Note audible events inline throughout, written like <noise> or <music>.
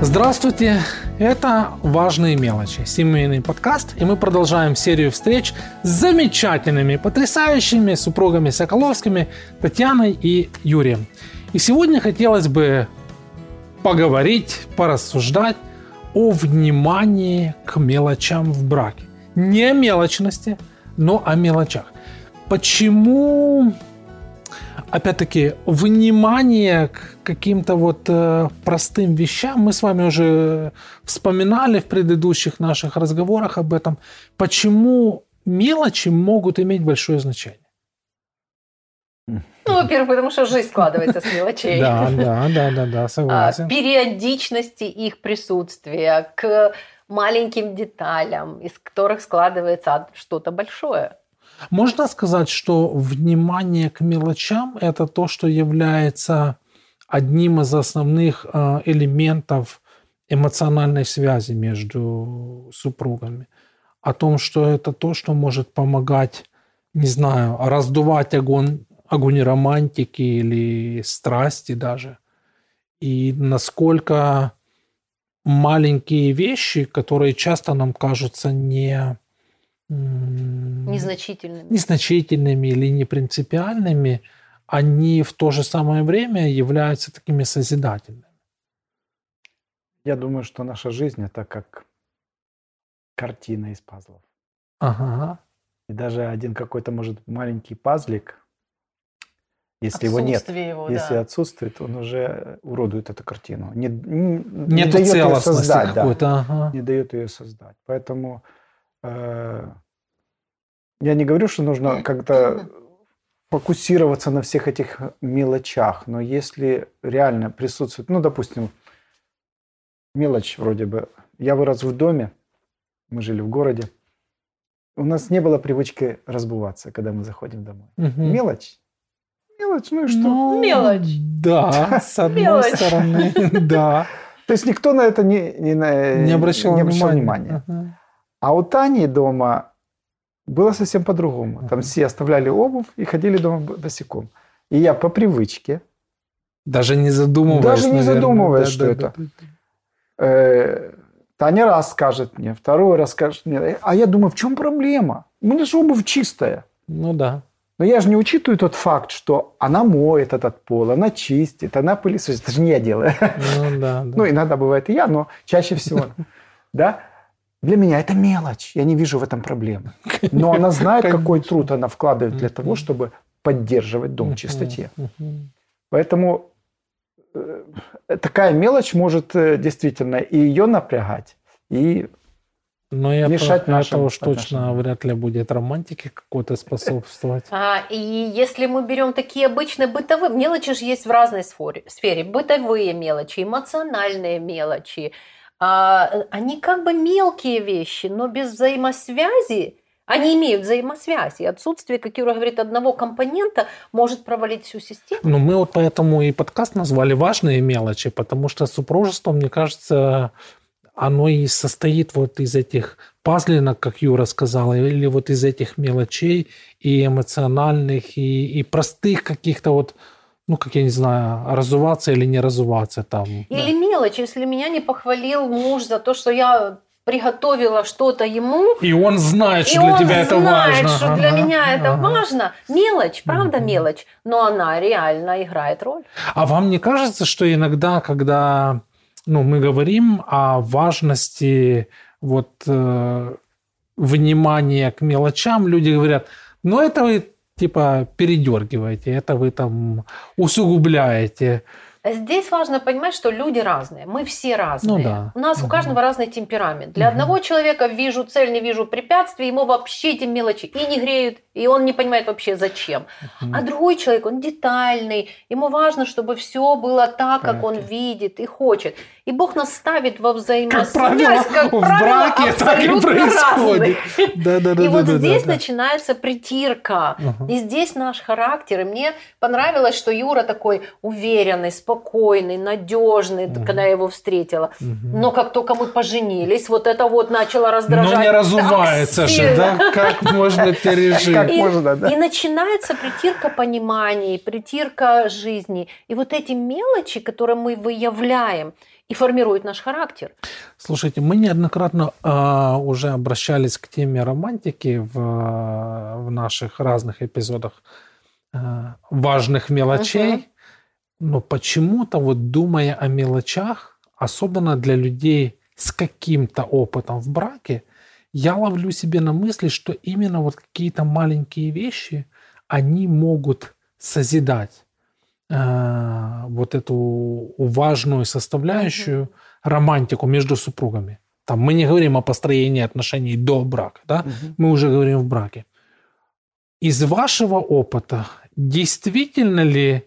Здравствуйте! Это «Важные мелочи» – семейный подкаст, и мы продолжаем серию встреч с замечательными, потрясающими супругами Соколовскими Татьяной и Юрием. И сегодня хотелось бы поговорить, порассуждать о внимании к мелочам в браке. Не о мелочности, но о мелочах. Почему опять-таки, внимание к каким-то вот э, простым вещам. Мы с вами уже вспоминали в предыдущих наших разговорах об этом. Почему мелочи могут иметь большое значение? Ну, во-первых, потому что жизнь складывается с мелочей. Да, да, да, да, да, согласен. А, периодичности их присутствия к маленьким деталям, из которых складывается что-то большое. Можно сказать, что внимание к мелочам – это то, что является одним из основных э, элементов эмоциональной связи между супругами. О том, что это то, что может помогать, не знаю, раздувать огонь, огонь романтики или страсти даже. И насколько маленькие вещи, которые часто нам кажутся не незначительными. незначительными или непринципиальными, они в то же самое время являются такими созидательными. Я думаю, что наша жизнь это как картина из пазлов. Ага. И даже один какой-то, может, маленький пазлик, если его нет, его, если да. отсутствует, он уже уродует эту картину. Не, не, не дает ее создать. Да, ага. Не дает ее создать. Поэтому э, я не говорю, что нужно как-то фокусироваться на всех этих мелочах, но если реально присутствует, ну, допустим, мелочь вроде бы. Я вырос в доме, мы жили в городе. У нас не было привычки разбываться, когда мы заходим домой. Угу. Мелочь. Мелочь, ну и что? Ну, мелочь. Да, <laughs> с одной мелочь. стороны, <laughs> да. То есть никто на это не, не, не обращал, не обращал внимания. внимания. А у Тани дома было совсем по-другому. Там все оставляли обувь и ходили дома босиком. И я по привычке. Даже не задумываясь. Даже не наверное. задумываясь, да, что да, это. Да, да. Э, Таня раз скажет мне, второй раз скажет мне. А я думаю, в чем проблема? У меня же обувь чистая. Ну да. Но я же не учитываю тот факт, что она моет этот пол, она чистит, она пылесосит. Это же не я делаю. Ну да. да. Ну иногда бывает и я, но чаще всего. <laughs> Да? Для меня это мелочь, я не вижу в этом проблемы. Но она знает, какой труд она вкладывает для того, чтобы поддерживать дом в чистоте. Поэтому э, такая мелочь может э, действительно и ее напрягать, и но я мешать по, нашим это уж точно вряд ли будет романтике какой-то способствовать. А, и если мы берем такие обычные бытовые, мелочи же есть в разной сфере. Бытовые мелочи, эмоциональные мелочи, они как бы мелкие вещи, но без взаимосвязи они имеют взаимосвязь, и отсутствие, как Юра говорит, одного компонента может провалить всю систему. Ну, мы вот поэтому и подкаст назвали «Важные мелочи», потому что супружество, мне кажется, оно и состоит вот из этих пазлинок, как Юра сказала, или вот из этих мелочей и эмоциональных, и, и простых каких-то вот ну, как я не знаю, разуваться или не разуваться там. Или да. мелочь, если меня не похвалил муж за то, что я приготовила что-то ему. И он знает, что для тебя это знает, важно. что для меня это важно. Мелочь, правда мелочь, но она реально играет роль. А вам не кажется, что иногда, когда ну, мы говорим о важности вот э, внимания к мелочам, люди говорят, ну это типа передергиваете, это вы там усугубляете. Здесь важно понимать, что люди разные, мы все разные. Ну, да. У нас угу. у каждого разный темперамент. Для угу. одного человека вижу цель, не вижу препятствий, ему вообще эти мелочи и не греют, и он не понимает вообще зачем. Угу. А другой человек, он детальный, ему важно, чтобы все было так, как он видит и хочет. И Бог нас ставит во взаимосвязь, как правило, как <laughs> в правило, браке так и происходит. Да, да, да, и вот здесь начинается притирка. И здесь наш характер. И мне понравилось, что Юра такой уверенный, спокойный, надежный, когда я его встретила. Но как только мы поженились, вот это вот начало раздражать. Но не разувается же, да? Как можно <laughs> пережить? Как можно, да? И начинается притирка пониманий, притирка жизни. И вот эти мелочи, которые мы выявляем, и формирует наш характер. Слушайте, мы неоднократно э, уже обращались к теме романтики в, в наших разных эпизодах э, важных мелочей, угу. но почему-то вот думая о мелочах, особенно для людей с каким-то опытом в браке, я ловлю себе на мысли, что именно вот какие-то маленькие вещи, они могут созидать э, вот эту важную составляющую угу. романтику между супругами. Там мы не говорим о построении отношений до брака, да? Угу. Мы уже говорим в браке. Из вашего опыта действительно ли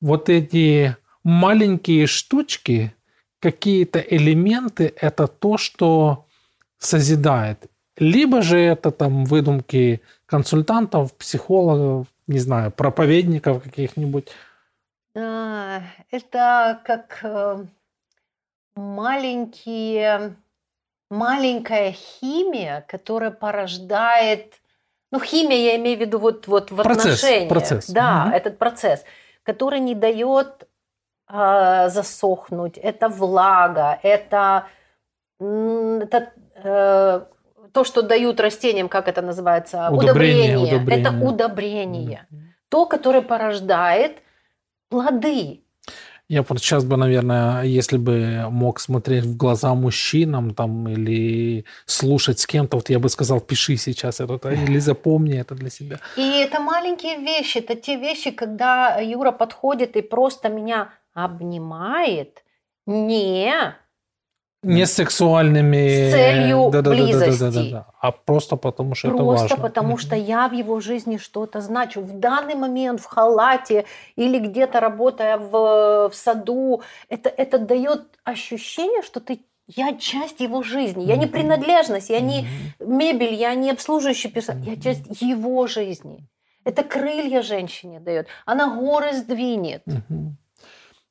вот эти маленькие штучки, какие-то элементы, это то, что созидает? Либо же это там выдумки консультантов, психологов, не знаю, проповедников каких-нибудь. А, это как э, маленькие, маленькая химия, которая порождает, ну химия я имею в виду вот, вот в процесс, отношениях, процесс. да, угу. этот процесс, который не дает э, засохнуть, это влага, это, это э, то, что дают растениям, как это называется, удобрение. удобрение. удобрение. Это удобрение. Mm-hmm. То, которое порождает плоды. Я вот сейчас бы, наверное, если бы мог смотреть в глаза мужчинам там или слушать с кем-то, вот я бы сказал, пиши сейчас это или запомни это для себя. И это маленькие вещи, это те вещи, когда Юра подходит и просто меня обнимает, не не сексуальными... С целью да, да, близости. Да, да, да, да, да, а просто потому, что просто это важно. Просто потому, что я в его жизни что-то значу. В данный момент в халате или где-то работая в, в саду, это, это дает ощущение, что ты я часть его жизни. Я не принадлежность, я не мебель, я не обслуживающий персонал. Я часть его жизни. Это крылья женщине дает. Она горы сдвинет.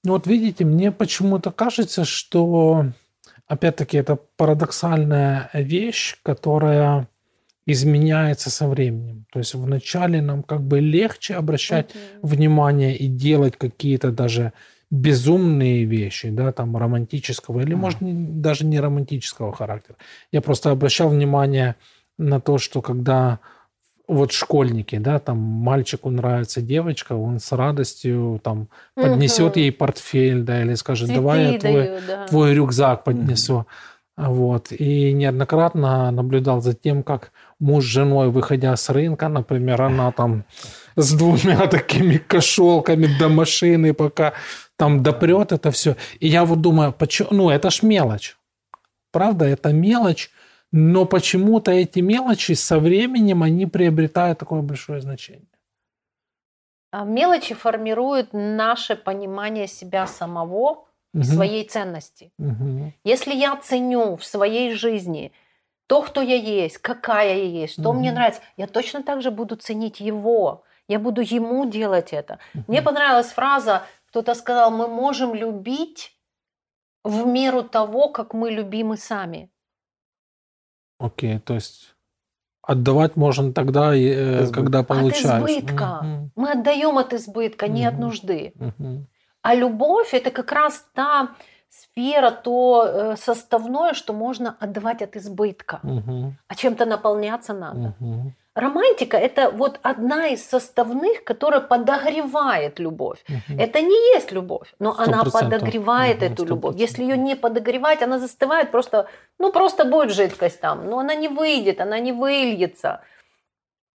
Ну вот видите, мне почему-то кажется, что опять-таки, это парадоксальная вещь, которая изменяется со временем. То есть вначале нам как бы легче обращать okay. внимание и делать какие-то даже безумные вещи, да, там романтического или, mm. может, не, даже не романтического характера. Я просто обращал внимание на то, что когда вот школьники, да, там мальчику нравится девочка, он с радостью там поднесет ей портфель, да, или скажет, Цветы давай я твой, даю, да. твой рюкзак поднесу. Угу. Вот. И неоднократно наблюдал за тем, как муж с женой, выходя с рынка, например, она там с двумя <laughs> такими кошелками до машины, пока там допрет это все. И я вот думаю, почему, ну это ж мелочь. Правда, это мелочь, но почему-то эти мелочи со временем они приобретают такое большое значение. А мелочи формируют наше понимание себя самого и угу. своей ценности. Угу. Если я ценю в своей жизни то, кто я есть, какая я есть, что угу. мне нравится, я точно так же буду ценить его. Я буду ему делать это. Угу. Мне понравилась фраза, кто-то сказал, мы можем любить в меру того, как мы любимы сами. Окей, то есть отдавать можно тогда, э, когда получаешь. От избытка. Угу. Мы отдаем от избытка, не угу. от нужды. Угу. А любовь это как раз та сфера, то э, составное, что можно отдавать от избытка. Угу. А чем-то наполняться надо. Угу. Романтика это вот одна из составных, которая подогревает любовь. Угу. Это не есть любовь, но 100%. она подогревает угу, эту любовь. Если ее не подогревать, она застывает, просто, ну просто будет жидкость там, но она не выйдет, она не выльется.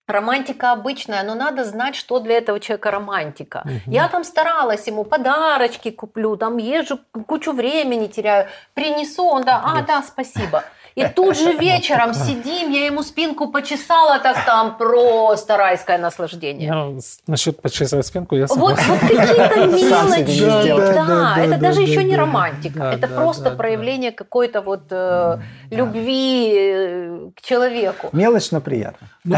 Романтика обычная, но надо знать, что для этого человека романтика. Угу. Я там старалась ему подарочки куплю, там езжу, кучу времени теряю, принесу, он да, а да, спасибо. И тут же вечером сидим, я ему спинку почесала, так там просто райское наслаждение. Ну, насчет почесывать спинку я согласен. Вот, вот какие-то мелочи, да, да, это даже еще не романтика, это просто проявление какой-то вот э, любви э, к человеку. Мелочь, но приятно. Ну,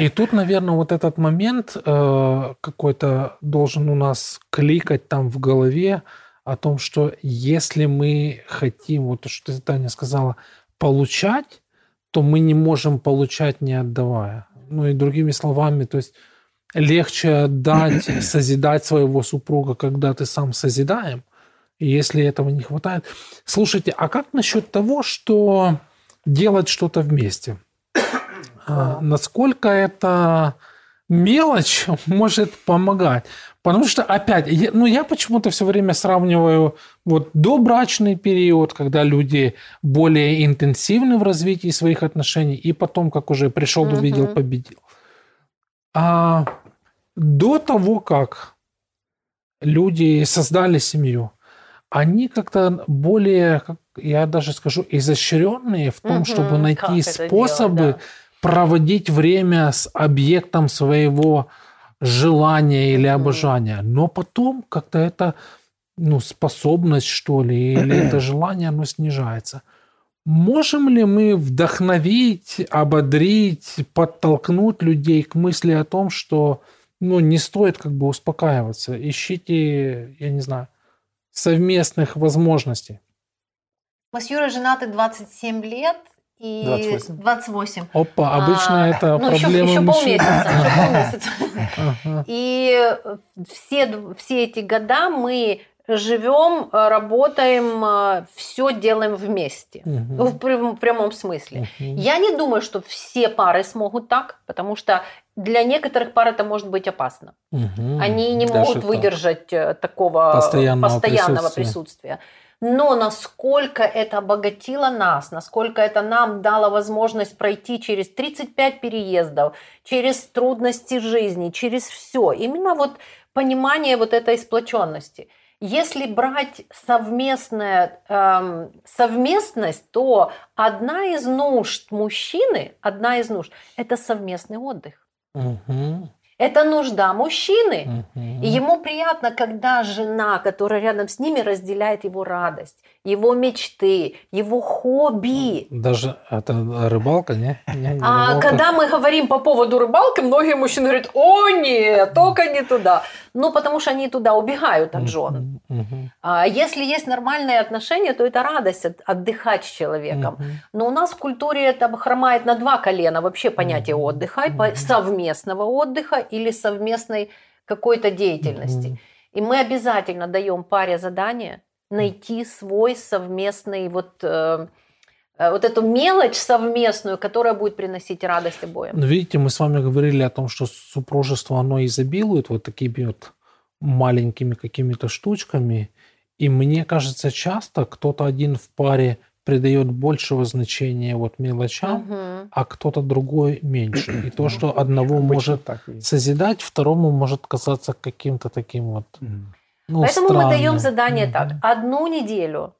и, тут, наверное, вот этот момент э, какой-то должен у нас кликать там в голове, о том, что если мы хотим, вот то, что Таня сказала, получать, то мы не можем получать, не отдавая. Ну и другими словами, то есть легче отдать, <clears throat> созидать своего супруга, когда ты сам созидаем, если этого не хватает. Слушайте, а как насчет того, что делать что-то вместе? А, насколько это мелочь может помогать? Потому что, опять, я, ну, я почему-то все время сравниваю вот добрачный период, когда люди более интенсивны в развитии своих отношений, и потом, как уже пришел, увидел, победил. А до того, как люди создали семью, они как-то более, как я даже скажу, изощренные в том, угу, чтобы найти способы делать, да. Проводить время с объектом своего желания или обожания. Но потом как-то это ну, способность, что ли, или <clears throat> это желание, оно снижается. Можем ли мы вдохновить, ободрить, подтолкнуть людей к мысли о том, что ну, не стоит как бы успокаиваться. Ищите, я не знаю, совместных возможностей. Мы с Юрой женаты 27 лет, и 28. 28. Опа, обычно а, это ну, проблема еще, еще полмесяца. Еще полмесяца. <laughs> И все, все эти года мы живем, работаем, все делаем вместе. Угу. В прямом смысле. Угу. Я не думаю, что все пары смогут так, потому что для некоторых пар это может быть опасно. Угу. Они не Даже могут выдержать так. такого постоянного, постоянного присутствия. присутствия но насколько это обогатило нас, насколько это нам дало возможность пройти через 35 переездов, через трудности жизни, через все. Именно вот понимание вот этой сплоченности. Если брать совместная, эм, совместность, то одна из нужд мужчины, одна из нужд, это совместный отдых. Угу. Это нужда мужчины. И ему приятно, когда жена, которая рядом с ними, разделяет его радость, его мечты, его хобби. Даже это рыбалка, не? не, не а рыбалка. когда мы говорим по поводу рыбалки, многие мужчины говорят, о нет, только не туда. Ну, потому что они туда убегают от жен. А если есть нормальные отношения, то это радость от, отдыхать с человеком. Но у нас в культуре это хромает на два колена вообще понятие отдыха, совместного отдыха или совместной какой-то деятельности. Uh-huh. И мы обязательно даем паре задание найти свой совместный вот э, э, вот эту мелочь совместную, которая будет приносить радость обоим. Но видите, мы с вами говорили о том, что супружество, оно изобилует вот такими вот маленькими какими-то штучками. И мне кажется, часто кто-то один в паре придает большего значения вот мелочам, угу. а кто-то другой меньше. И то, что одного может созидать, второму может казаться каким-то таким вот... Ну, Поэтому странно. мы даем задание так: одну неделю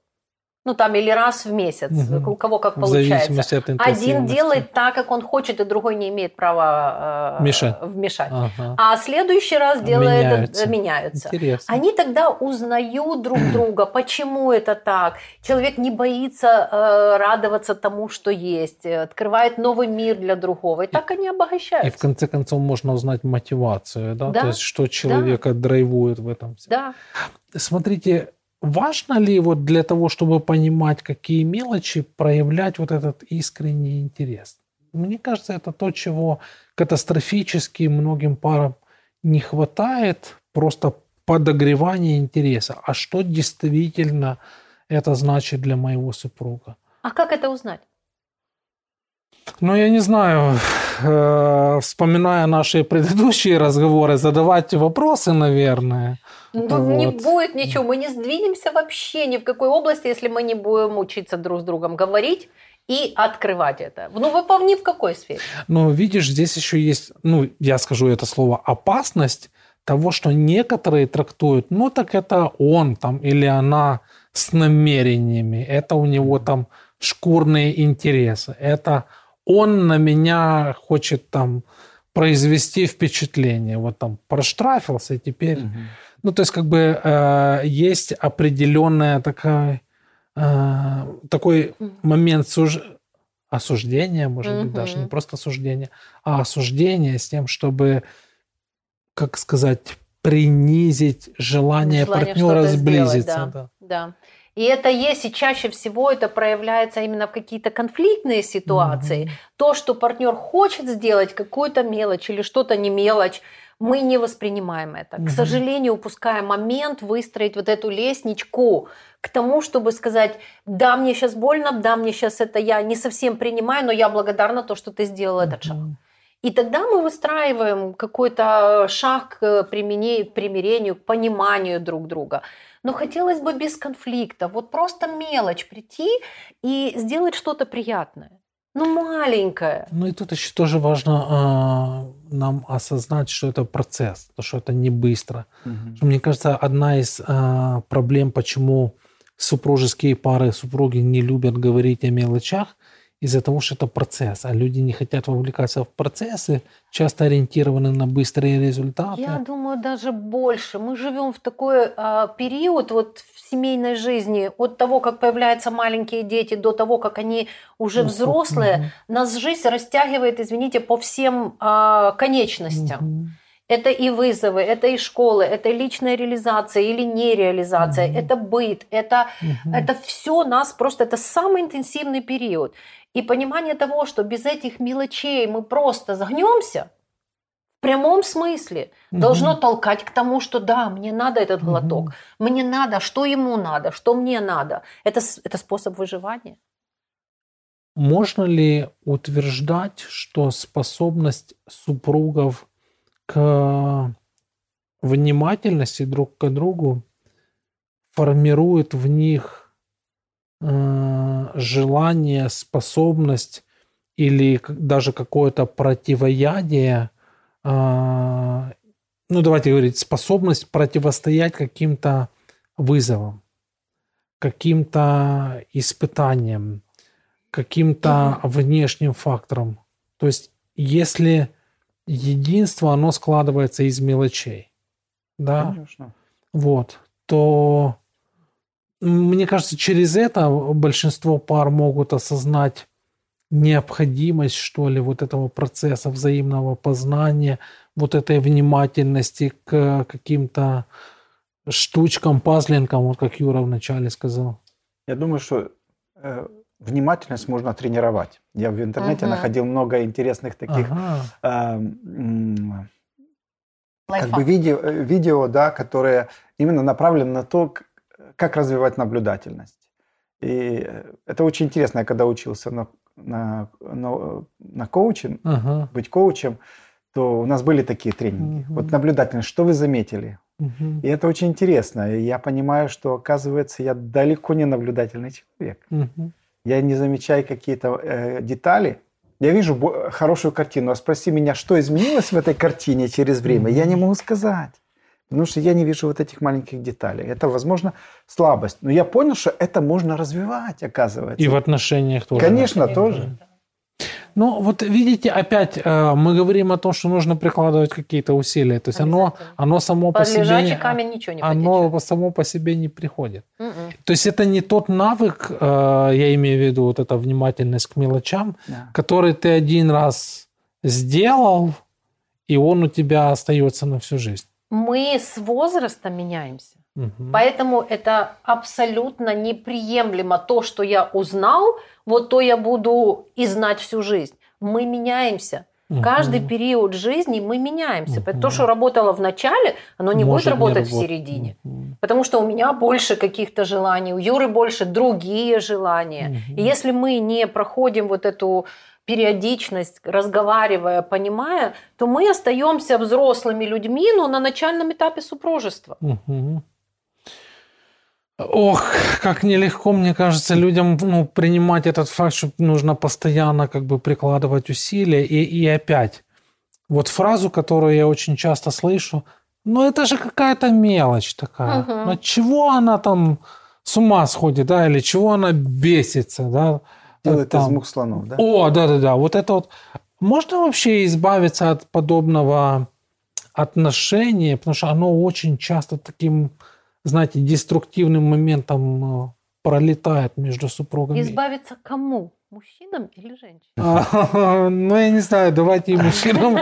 ну там или раз в месяц, угу. у кого как получается. От Один делает так, как он хочет, и другой не имеет права э, Мешать. вмешать. Ага. А следующий раз делает меняются. меняются. Интересно. Они тогда узнают друг <clears throat> друга, почему это так. Человек не боится э, радоваться тому, что есть, открывает новый мир для другого, и так они обогащаются. И в конце концов можно узнать мотивацию, да, да. то есть что человека да. драйвует в этом. Да. Смотрите, важно ли вот для того, чтобы понимать, какие мелочи, проявлять вот этот искренний интерес? Мне кажется, это то, чего катастрофически многим парам не хватает, просто подогревание интереса. А что действительно это значит для моего супруга? А как это узнать? Ну, я не знаю, э, вспоминая наши предыдущие разговоры, задавать вопросы, наверное. Ну, вот. не будет ничего, мы не сдвинемся вообще ни в какой области, если мы не будем учиться друг с другом говорить и открывать это. Ну, вы ни в какой сфере. Ну, видишь, здесь еще есть, ну, я скажу это слово, опасность того, что некоторые трактуют, ну, так это он там или она с намерениями, это у него там шкурные интересы, это он на меня хочет там произвести впечатление. Вот там проштрафился, и теперь... Угу. Ну, то есть, как бы э, есть определенная такая, э, такой момент суж... осуждения, может угу. быть, даже не просто осуждения, а осуждения с тем, чтобы, как сказать, принизить желание, желание партнера сблизиться. Сделать, да. да. И это есть, и чаще всего это проявляется именно в какие-то конфликтные ситуации. Mm-hmm. То, что партнер хочет сделать, какую-то мелочь или что-то не мелочь, мы не воспринимаем это. Мгм. К сожалению, упускаем момент выстроить вот эту лестничку к тому, чтобы сказать, да, мне сейчас больно, да, мне сейчас это я не совсем принимаю, но я благодарна то, что ты сделал этот шаг. И тогда мы выстраиваем какой-то шаг к примирению, к пониманию друг друга. Но хотелось бы без конфликта, вот просто мелочь прийти и сделать что-то приятное. Ну, маленькое. Ну и тут еще тоже важно а, нам осознать, что это процесс, то, что это не быстро. Мгм. Мне кажется, одна из а, проблем, почему супружеские пары, супруги не любят говорить о мелочах, из-за того, что это процесс, а люди не хотят вовлекаться в процессы, часто ориентированы на быстрые результаты. Я думаю, даже больше. Мы живем в такой а, период вот в семейной жизни, от того, как появляются маленькие дети, до того, как они уже Ну, взрослые, мгм. нас жизнь растягивает, извините, по всем а, конечностям. Мгм. Это и вызовы, это и школы, это личная реализация или нереализация, Мгм. это быт, это, Мгм. это все нас просто, это самый интенсивный период. И понимание того, что без этих мелочей мы просто загнемся, в прямом смысле, Мгм. должно толкать к тому, что да, мне надо этот глоток, мне надо, что ему надо, что мне надо. Это, это способ выживания. Можно ли утверждать, что способность супругов к внимательности друг к другу формирует в них э, желание, способность или даже какое-то противоядие, э, ну давайте говорить, способность противостоять каким-то вызовам, каким-то испытаниям, каким-то внешним факторам. То есть, если единство, оно складывается из мелочей, да, Конечно. вот, то мне кажется, через это большинство пар могут осознать необходимость, что ли, вот этого процесса взаимного познания, вот этой внимательности к каким-то штучкам, пазлинкам, вот как Юра вначале сказал. Я думаю, что э, внимательность можно тренировать. Я в интернете Мгм. находил много интересных таких Ага. э, м, как бы видео, э, видео, да, которые именно направлены на то, как развивать наблюдательность. И э, это очень интересно. Я когда учился на, на, на, на коучинг, Ага. быть коучем, то у нас были такие тренинги. Мгм. Вот наблюдательность, что вы заметили? Мгм. И это очень интересно. И я понимаю, что, оказывается, я далеко не наблюдательный человек. Мгм. Я не замечаю какие-то э, детали. Я вижу хорошую картину, а спроси меня, что изменилось в этой картине через время, я не могу сказать. Потому что я не вижу вот этих маленьких деталей. Это, возможно, слабость. Но я понял, что это можно развивать, оказывается. И в отношениях тоже. Конечно, тоже. Ну, вот видите, опять э, мы говорим о том, что нужно прикладывать какие-то усилия. То есть оно, оно само по себе... камень ничего не оно потечет. само по себе не приходит. Мгм. То есть это не тот навык, э, я имею в виду вот эта внимательность к мелочам, Да. который ты один раз сделал, и он у тебя остается на всю жизнь. Мы с возрастом меняемся. Мгм. Поэтому это абсолютно неприемлемо. То, что я узнал, вот то я буду и знать всю жизнь. Мы меняемся. Мгм. Каждый период жизни мы меняемся. Мгм. То, что работало в начале, оно не Может будет работать в работать. середине. Мгм. Потому что у меня больше каких-то желаний, у Юры больше другие желания. Мгм. И если мы не проходим вот эту периодичность, разговаривая, понимая, то мы остаемся взрослыми людьми, но на начальном этапе супружества. Мгм. Ох, как нелегко, мне кажется, людям ну, принимать этот факт, что нужно постоянно как бы прикладывать усилия. И, и опять, вот фразу, которую я очень часто слышу, ну это же какая-то мелочь такая. Мгм. Ну чего она там с ума сходит, да, или чего она бесится, да? Делает из Там. мух слонов, да? О, да-да-да, вот это вот. Можно вообще избавиться от подобного отношения, потому что оно очень часто таким, знаете, деструктивным моментом э, пролетает между супругами. Избавиться кому? Мужчинам или женщинам? А, Ну, я не знаю, давайте и мужчинам.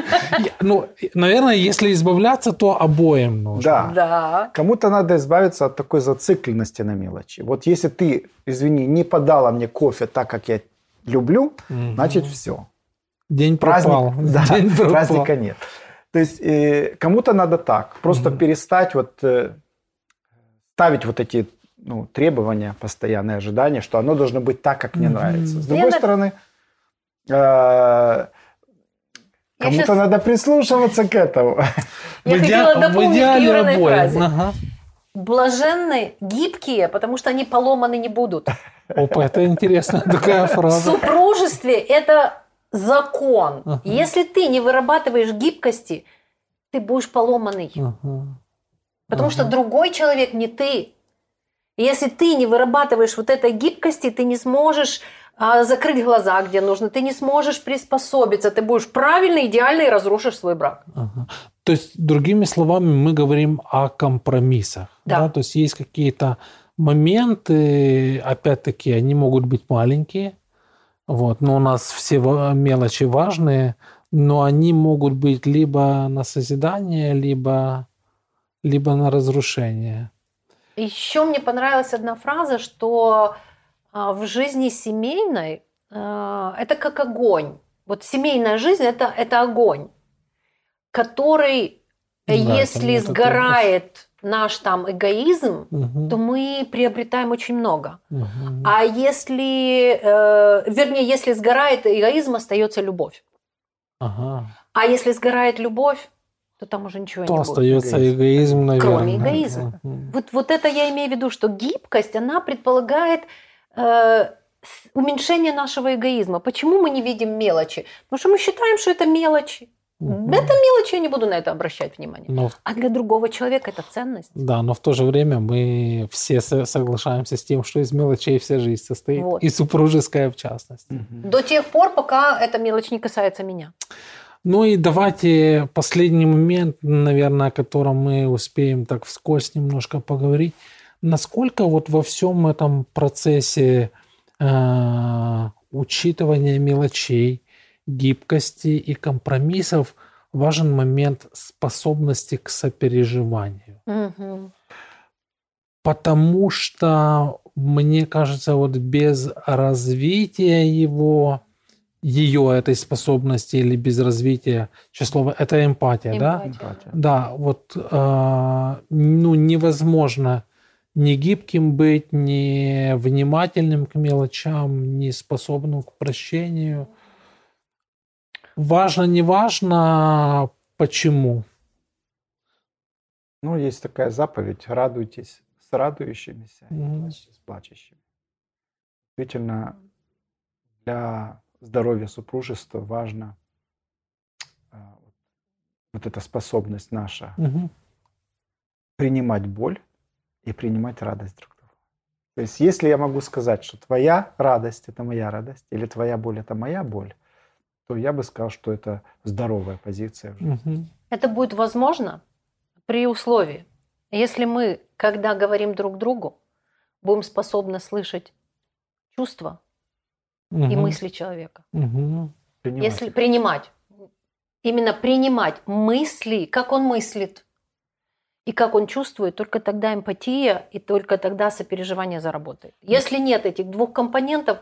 Ну, наверное, если избавляться, то обоим нужно. Да. Да. Кому-то надо избавиться от такой зацикленности на мелочи. Вот если ты, извини, не подала мне кофе так, как я люблю, значит все. День Праздник, пропал. <laughs> да, День пропал. праздника нет. То есть э, кому-то надо так, просто перестать вот э, ставить вот эти ну, требования, постоянные ожидания, что оно должно быть так, как мне Мгм. нравится. С Я другой на- стороны, э, Я кому-то щас- надо прислушиваться к этому. <laughs> Я В хотела в дополнить к Юриной фразе. Ага. Блаженны гибкие, потому что они поломаны не будут. <laughs> Опа, это интересная такая В фраза. супружестве это закон. Ага. Если ты не вырабатываешь гибкости, ты будешь поломанный. Ага. Потому Ага. что другой человек не ты. И Если ты не вырабатываешь вот этой гибкости, ты не сможешь а, закрыть глаза, где нужно, ты не сможешь приспособиться, ты будешь правильный, идеальный и разрушишь свой брак. Ага. То есть, другими словами, мы говорим о компромиссах. Да. То есть есть какие-то моменты, опять-таки, они могут быть маленькие, вот, но у нас все мелочи важные, но они могут быть либо на созидание, либо, либо на разрушение. Еще мне понравилась одна фраза, что а, в жизни семейной а, это как огонь. Вот семейная жизнь это, это огонь, который, Да, если сгорает наш там эгоизм, Мгм. то мы приобретаем очень много. Мгм. А если, э, вернее, если сгорает эгоизм, остается любовь. Ага. А если сгорает любовь, то там уже ничего То не будет. остается Эгоизм. эгоизм, наверное. Кроме эгоизма. Вот, вот это я имею в виду, что гибкость, она предполагает э, уменьшение нашего эгоизма. Почему мы не видим мелочи? Потому что мы считаем, что это мелочи. Это мелочи, я не буду на это обращать внимание. Но А для другого человека это ценность. Да, но в то же время мы все со- соглашаемся с тем, что из мелочей вся жизнь состоит, Вот. и супружеская в частности. Мгм. До тех пор, пока эта мелочь не касается меня. Ну и давайте последний момент, наверное, о котором мы успеем так вскользь немножко поговорить. Насколько вот во всем этом процессе э, учитывания мелочей, гибкости и компромиссов важен момент способности к сопереживанию. Мгм. Потому что, мне кажется, вот без развития его, ее этой способности или без развития, слово, это эмпатия, да? Эмпатия. Эмпатия. Да, вот э, ну, невозможно ни гибким быть, ни внимательным к мелочам, ни способным к прощению. Важно, не важно, почему. Ну, есть такая заповедь: радуйтесь с радующимися плачьте с плачущими. Действительно, для здоровья супружества важно а, вот- эта способность наша Мгм. принимать боль и принимать радость друг друга. То есть, если я могу сказать, что твоя радость это моя радость, или твоя боль это моя боль, то я бы сказал, что это здоровая позиция в жизни. Мгм. Это будет возможно при условии, если мы, когда говорим друг другу, будем способны слышать чувства и Мгм. мысли человека. Мгм. Принимать Если принимать, именно принимать мысли, как он мыслит и как он чувствует, только тогда эмпатия и только тогда сопереживание заработает. Если нет этих двух компонентов,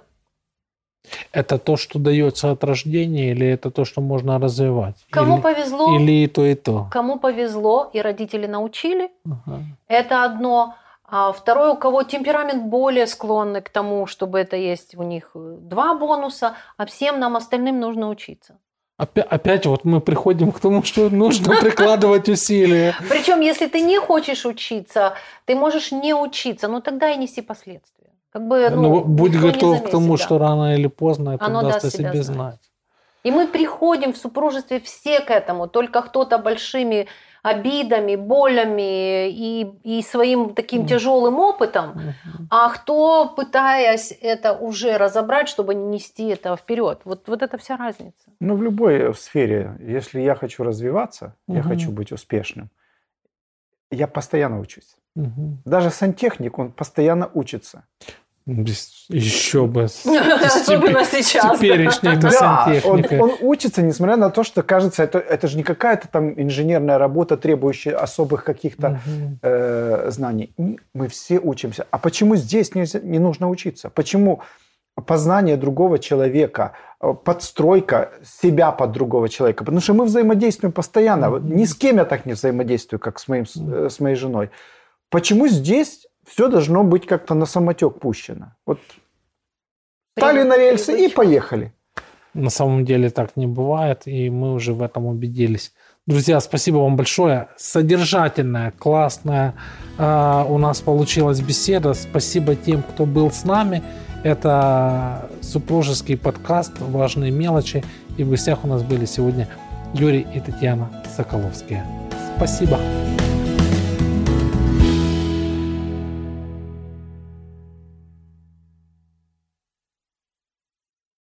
Это то, что дается от рождения, или это то, что можно развивать? кому или, повезло, или и то, и то. кому повезло, и родители научили, Ага. это одно. А второе, у кого темперамент более склонный к тому, чтобы это есть у них э, два бонуса, а всем нам остальным нужно учиться. Опять, опять вот мы приходим к тому, что нужно <laughs> прикладывать усилия. Причем, если ты не хочешь учиться, ты можешь не учиться, но тогда и неси последствия. Как бы, ну, Ну, будь готов к тому, да. что рано или поздно это Оно даст о себе знать. знать. И мы приходим в супружестве все к этому, только кто-то большими обидами, болями и, и своим таким тяжелым опытом, а кто, пытаясь это уже разобрать, чтобы не нести это вперед. Вот, вот это вся разница. Ну, в любой э, сфере, если я хочу развиваться, я Мгм. хочу быть успешным, я постоянно учусь. Мгм. Даже сантехник, он постоянно учится. Без- Еще бы. <laughs> Особенно сейчас, да. Теперешней это он, он учится, несмотря на то, что кажется, это, это же не какая-то там инженерная работа, требующая особых каких-то Мгм. э, знаний. Мы все учимся. А почему здесь нельзя- не нужно учиться? Почему, познание другого человека, э, подстройка себя под другого человека. Потому что мы взаимодействуем постоянно. Mm-hmm. Ни с кем я так не взаимодействую, как с, моим, э, с моей женой. Почему здесь все должно быть как-то на самотек пущено? Вот стали на рельсы и поехали. На самом деле так не бывает, и мы уже в этом убедились. Друзья, спасибо вам большое. Содержательная, классная э, у нас получилась беседа. Спасибо тем, кто был с нами. Это супружеский подкаст «Важные мелочи». И в гостях у нас были сегодня Юрий и Татьяна Соколовские. Спасибо.